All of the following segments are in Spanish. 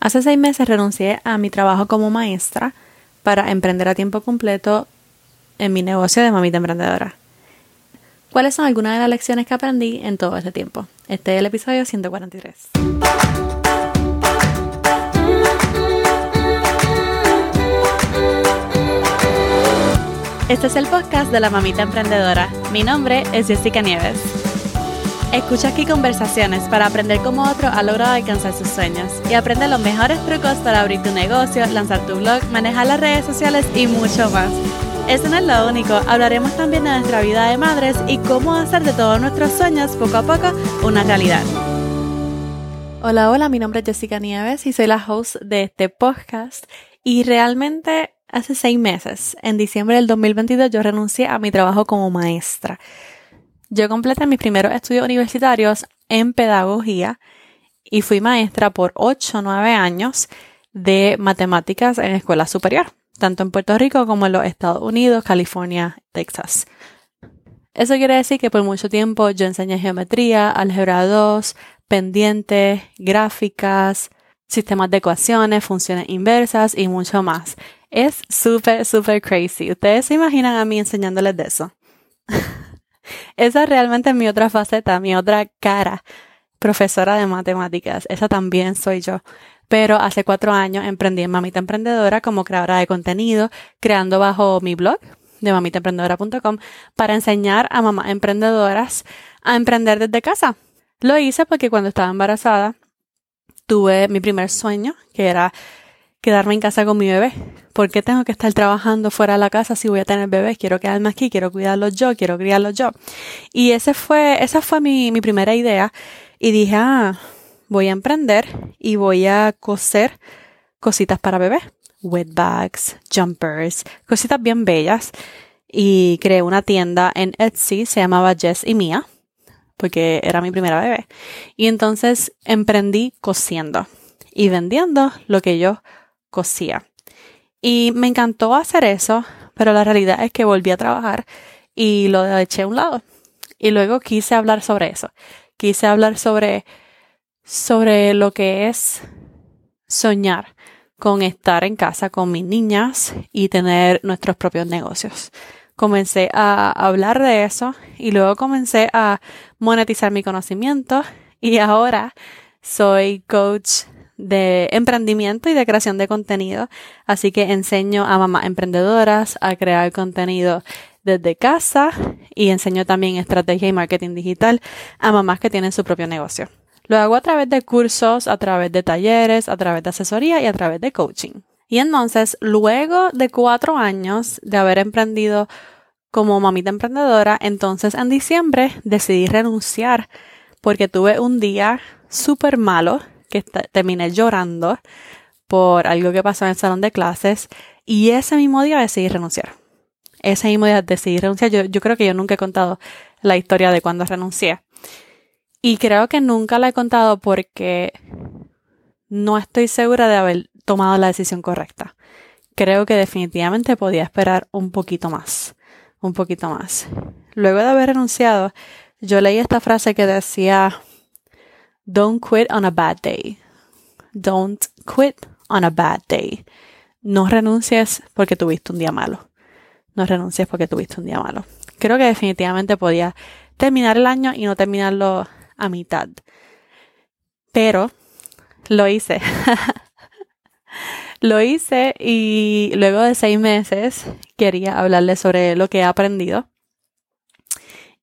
Hace seis meses renuncié a mi trabajo como maestra para emprender a tiempo completo en mi negocio de mamita emprendedora. ¿Cuáles son algunas de las lecciones que aprendí en todo este tiempo? Este es el episodio 143. Este es el podcast de la mamita emprendedora. Mi nombre es Jessica Nieves. Escucha aquí conversaciones para aprender cómo otro ha logrado alcanzar sus sueños y aprende los mejores trucos para abrir tu negocio, lanzar tu blog, manejar las redes sociales y mucho más. Eso no es lo único, hablaremos también de nuestra vida de madres y cómo hacer de todos nuestros sueños poco a poco una realidad. Hola, hola, mi nombre es Jessica Nieves y soy la host de este podcast y realmente hace seis meses, en diciembre del 2022, yo renuncié a mi trabajo como maestra. Yo completé mis primeros estudios universitarios en pedagogía y fui maestra por 8 o 9 años de matemáticas en escuela superior, tanto en Puerto Rico como en los Estados Unidos, California, Texas. Eso quiere decir que por mucho tiempo yo enseñé geometría, álgebra 2, pendientes, gráficas, sistemas de ecuaciones, funciones inversas y mucho más. Es súper, súper crazy. ¿Ustedes se imaginan a mí enseñándoles de eso? Esa es realmente mi otra faceta, mi otra cara, profesora de matemáticas. Esa también soy yo. Pero hace cuatro años emprendí en Mamita Emprendedora como creadora de contenido, creando bajo mi blog de mamitaemprendedora.com para enseñar a mamás emprendedoras a emprender desde casa. Lo hice porque cuando estaba embarazada tuve mi primer sueño, que era quedarme en casa con mi bebé. ¿Por qué tengo que estar trabajando fuera de la casa si voy a tener bebés? Quiero quedarme aquí, quiero cuidarlos yo, quiero criarlos yo. Y ese fue, esa fue mi, mi primera idea. Y dije, ah, voy a emprender y voy a coser cositas para bebés. Wet bags, jumpers, cositas bien bellas. Y creé una tienda en Etsy, se llamaba Jess y Mia, porque era mi primera bebé. Y entonces emprendí cosiendo y vendiendo lo que yo cosía. Y me encantó hacer eso, pero la realidad es que volví a trabajar y lo eché a un lado. Y luego quise hablar sobre eso. Quise hablar sobre, sobre lo que es soñar con estar en casa con mis niñas y tener nuestros propios negocios. Comencé a hablar de eso y luego comencé a monetizar mi conocimiento y ahora soy coach de emprendimiento y de creación de contenido. Así que enseño a mamás emprendedoras a crear contenido desde casa y enseño también estrategia y marketing digital a mamás que tienen su propio negocio. Lo hago a través de cursos, a través de talleres, a través de asesoría y a través de coaching. Y entonces, luego de cuatro años de haber emprendido como mamita emprendedora, entonces en diciembre decidí renunciar porque tuve un día súper malo que terminé llorando por algo que pasó en el salón de clases y ese mismo día decidí renunciar. Ese mismo día decidí renunciar. Yo, yo creo que yo nunca he contado la historia de cuando renuncié. Y creo que nunca la he contado porque no estoy segura de haber tomado la decisión correcta. Creo que definitivamente podía esperar un poquito más. Un poquito más. Luego de haber renunciado, yo leí esta frase que decía, Don't quit on a bad day. Don't quit on a bad day. No renuncies porque tuviste un día malo. No renuncies porque tuviste un día malo. Creo que definitivamente podía terminar el año y no terminarlo a mitad. Pero lo hice. lo hice y luego de seis meses quería hablarles sobre lo que he aprendido.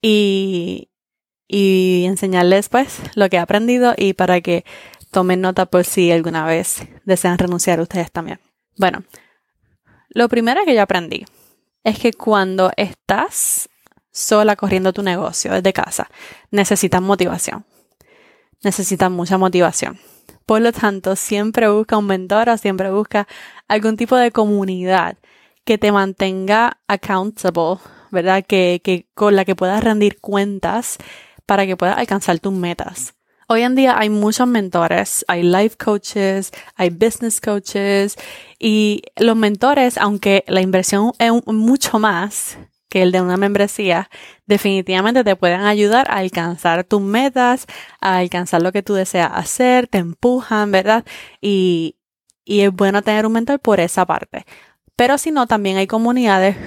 Y, y enseñarles pues lo que he aprendido y para que tomen nota por si alguna vez desean renunciar ustedes también. Bueno, lo primero que yo aprendí es que cuando estás sola corriendo tu negocio desde casa, necesitas motivación. Necesitas mucha motivación. Por lo tanto, siempre busca un mentor o siempre busca algún tipo de comunidad que te mantenga accountable, ¿verdad? Que, que con la que puedas rendir cuentas para que puedas alcanzar tus metas. Hoy en día hay muchos mentores, hay life coaches, hay business coaches y los mentores, aunque la inversión es mucho más que el de una membresía, definitivamente te pueden ayudar a alcanzar tus metas, a alcanzar lo que tú deseas hacer, te empujan, ¿verdad? Y, y es bueno tener un mentor por esa parte. Pero si no, también hay comunidades,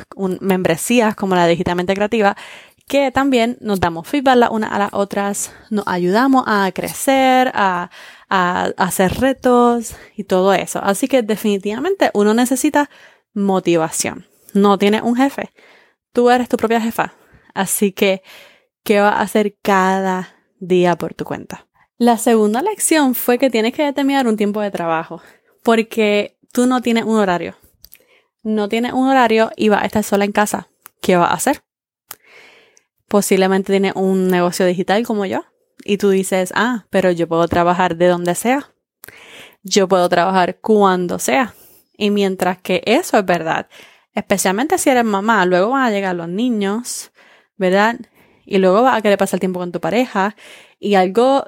membresías como la Digitalmente Creativa, que también nos damos feedback las unas a las otras, nos ayudamos a crecer, a, hacer retos y todo eso. Así que definitivamente uno necesita motivación. No tienes un jefe, tú eres tu propia jefa. Así que, ¿qué vas a hacer cada día por tu cuenta? La segunda lección fue que tienes que determinar un tiempo de trabajo, porque tú no tienes un horario. No tienes un horario y vas a estar sola en casa. ¿Qué vas a hacer? Posiblemente tiene un negocio digital como yo y tú dices, ah, pero yo puedo trabajar de donde sea. Yo puedo trabajar cuando sea. Y mientras que eso es verdad, especialmente si eres mamá, luego van a llegar los niños, ¿verdad? Y luego vas a querer pasar tiempo con tu pareja. Y algo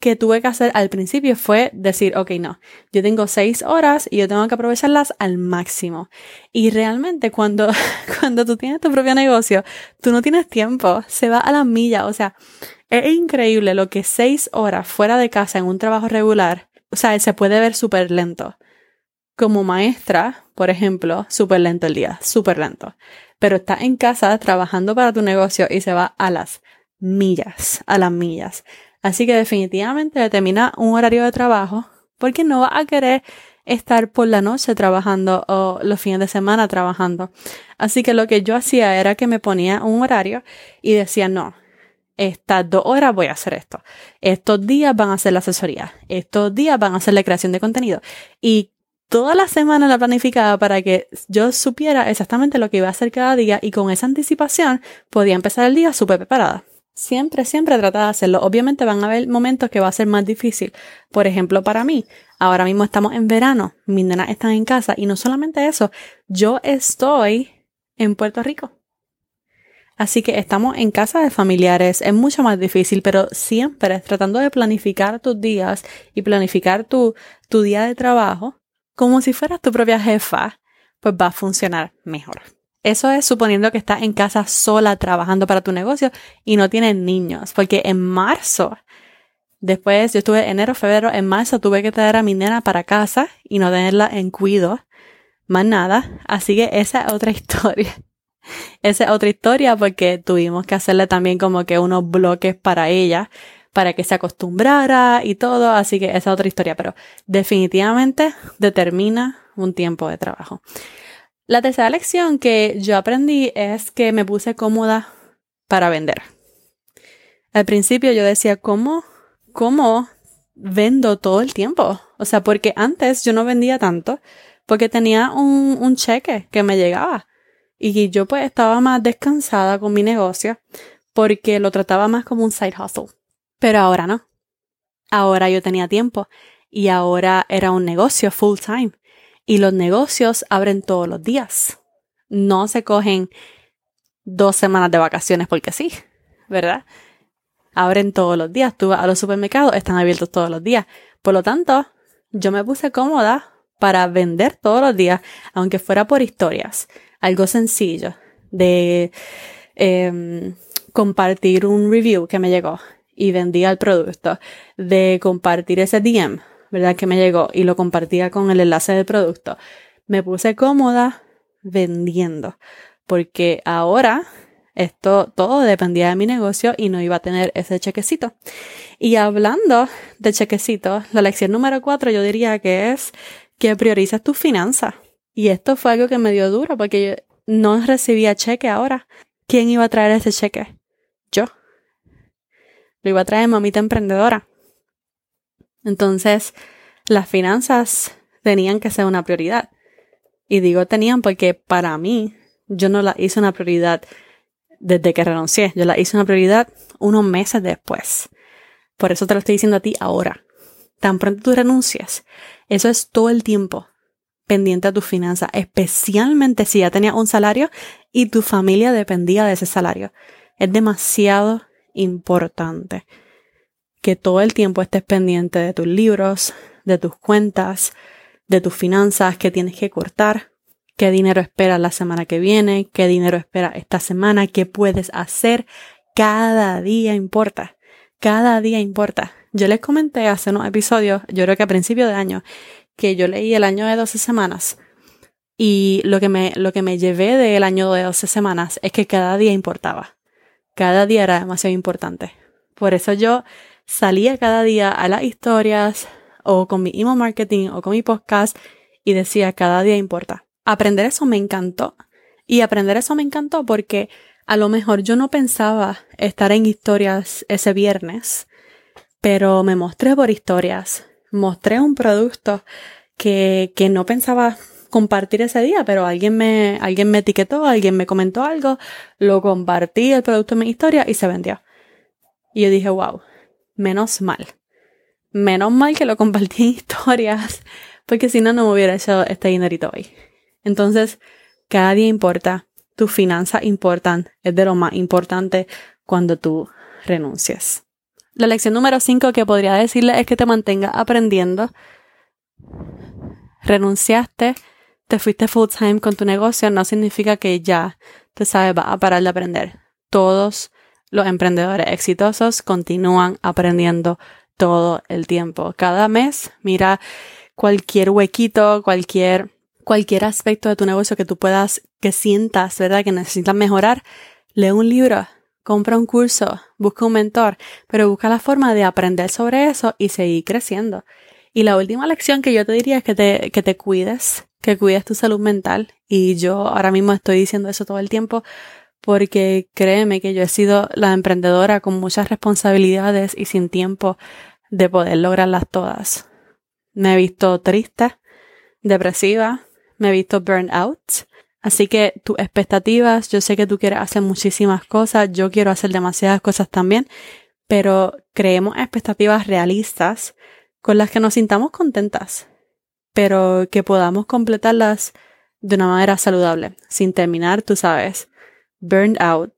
que tuve que hacer al principio fue decir, ok, no, yo tengo seis horas y yo tengo que aprovecharlas al máximo. Y realmente cuando, cuando tú tienes tu propio negocio, tú no tienes tiempo, se va a la milla. O sea, es increíble lo que seis horas fuera de casa en un trabajo regular, o sea, se puede ver súper lento. Como maestra, por ejemplo, súper lento el día, súper lento. Pero estás en casa trabajando para tu negocio y se va a las millas, a las millas. Así que definitivamente determina un horario de trabajo porque no vas a querer estar por la noche trabajando o los fines de semana trabajando. Así que lo que yo hacía era que me ponía un horario y decía, no, estas dos horas voy a hacer esto. Estos días van a ser la asesoría. Estos días van a ser la creación de contenido. Y toda la semana la planificaba para que yo supiera exactamente lo que iba a hacer cada día y con esa anticipación podía empezar el día súper preparada. Siempre, siempre trata de hacerlo. Obviamente van a haber momentos que va a ser más difícil. Por ejemplo, para mí, ahora mismo estamos en verano, mis nenas están en casa y no solamente eso, yo estoy en Puerto Rico. Así que estamos en casa de familiares, es mucho más difícil, pero siempre tratando de planificar tus días y planificar tu, tu día de trabajo como si fueras tu propia jefa, pues va a funcionar mejor. Eso es suponiendo que estás en casa sola trabajando para tu negocio y no tienes niños, porque en marzo, después yo estuve enero, febrero, en marzo tuve que traer a mi nena para casa y no tenerla en cuido, más nada, así que esa es otra historia. Esa es otra historia porque tuvimos que hacerle también como que unos bloques para ella, para que se acostumbrara y todo, así que esa es otra historia, pero definitivamente determina un tiempo de trabajo. La tercera lección que yo aprendí es que me puse cómoda para vender. Al principio yo decía, ¿cómo, cómo vendo todo el tiempo? O sea, porque antes yo no vendía tanto porque tenía un, cheque que me llegaba y yo pues estaba más descansada con mi negocio porque lo trataba más como un side hustle. Pero ahora no. Ahora yo tenía tiempo y ahora era un negocio full time. Y los negocios abren todos los días. No se cogen dos semanas de vacaciones porque sí, ¿verdad? Abren todos los días. Tú vas a los supermercados, están abiertos todos los días. Por lo tanto, yo me puse cómoda para vender todos los días, aunque fuera por historias. Algo sencillo de em, compartir un review que me llegó y vendía el producto, de compartir ese DM ¿verdad? Que me llegó y lo compartía con el enlace del producto. Me puse cómoda vendiendo porque ahora esto todo dependía de mi negocio y no iba a tener ese chequecito. Y hablando de chequecito, la lección número cuatro yo diría que es que priorices tus finanzas. Y esto fue algo que me dio duro porque yo no recibía cheque ahora. ¿Quién iba a traer ese cheque? Yo. Lo iba a traer mamita emprendedora. Entonces, las finanzas tenían que ser una prioridad. Y digo tenían porque para mí, yo no la hice una prioridad desde que renuncié. Yo la hice una prioridad unos meses después. Por eso te lo estoy diciendo a ti ahora. Tan pronto tú renuncias, eso es todo el tiempo pendiente a tus finanzas, especialmente si ya tenías un salario y tu familia dependía de ese salario. Es demasiado importante que todo el tiempo estés pendiente de tus libros, de tus cuentas, de tus finanzas que tienes que cortar. qué dinero espera la semana que viene, qué dinero espera esta semana, qué puedes hacer. Cada día importa. Cada día importa. Yo les comenté hace unos episodios, yo creo que a principio de año, que yo leí el año de 12 semanas. Y lo que me, lo que me llevé del año de 12 semanas es que cada día importaba. Cada día era demasiado importante. Por eso yo salía cada día a las historias o con mi email marketing o con mi podcast y decía cada día importa. Aprender eso me encantó. Y aprender eso me encantó porque a lo mejor yo no pensaba estar en historias ese viernes, pero me mostré por historias. Mostré un producto que, que no pensaba compartir ese día, pero alguien me, alguien me etiquetó, alguien me comentó algo, lo compartí el producto en mi historia y se vendió. Y yo dije, wow, menos mal. Menos mal que lo compartí en historias, porque si no, no me hubiera hecho este dinerito hoy. Entonces, cada día importa, tus finanzas importan, es de lo más importante cuando tú renuncias. La lección número 5 que podría decirle es que te mantengas aprendiendo. Renunciaste, te fuiste full time con tu negocio, no significa que ya, te sabes, vas a parar de aprender. Todos los emprendedores exitosos continúan aprendiendo todo el tiempo. Cada mes, mira cualquier huequito, cualquier, cualquier aspecto de tu negocio que tú puedas, que sientas, ¿verdad? Que necesitas mejorar. Lee un libro, compra un curso, busca un mentor, pero busca la forma de aprender sobre eso y seguir creciendo. Y la última lección que yo te diría es que te, que te cuides, que cuides tu salud mental. Y yo ahora mismo estoy diciendo eso todo el tiempo porque créeme que yo he sido la emprendedora con muchas responsabilidades y sin tiempo de poder lograrlas todas. Me he visto triste, depresiva, me he visto burnt out. Así que tus expectativas, yo sé que tú quieres hacer muchísimas cosas, yo quiero hacer demasiadas cosas también, pero creemos expectativas realistas con las que nos sintamos contentas, pero que podamos completarlas de una manera saludable, sin terminar, tú sabes, burned out,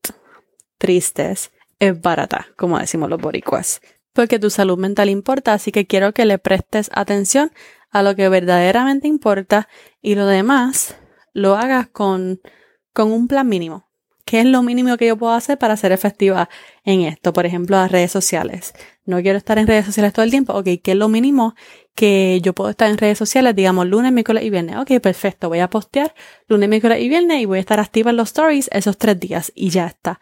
tristes, es barata, como decimos los boricuas. Porque tu salud mental importa, así que quiero que le prestes atención a lo que verdaderamente importa y lo demás lo hagas con, con un plan mínimo. ¿Qué es lo mínimo que yo puedo hacer para ser efectiva en esto? Por ejemplo, las redes sociales. No quiero estar en redes sociales todo el tiempo. Ok, ¿qué es lo mínimo que yo puedo estar en redes sociales? Digamos, lunes, miércoles y viernes. Ok, perfecto. Voy a postear lunes, miércoles y viernes y voy a estar activa en los stories esos tres días y ya está.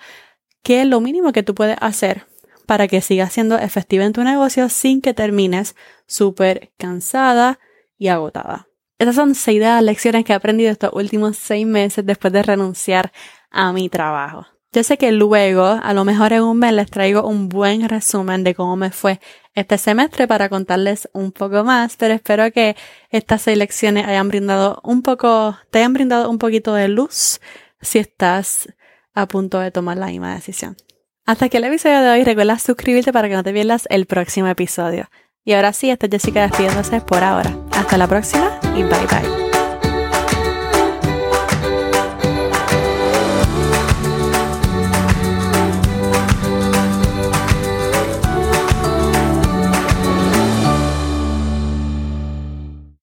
¿Qué es lo mínimo que tú puedes hacer para que sigas siendo efectiva en tu negocio sin que termines súper cansada y agotada? Esas son seis de las lecciones que he aprendido estos últimos seis meses después de renunciar a mi trabajo. Yo sé que luego, a lo mejor en un mes, les traigo un buen resumen de cómo me fue este semestre para contarles un poco más, pero espero que estas seis lecciones hayan brindado un poco, te hayan brindado un poquito de luz si estás a punto de tomar la misma decisión. Hasta aquí el episodio de hoy, recuerda suscribirte para que no te pierdas el próximo episodio. Y ahora sí, esta es Jessica despidiéndose por ahora. Hasta la próxima y bye bye.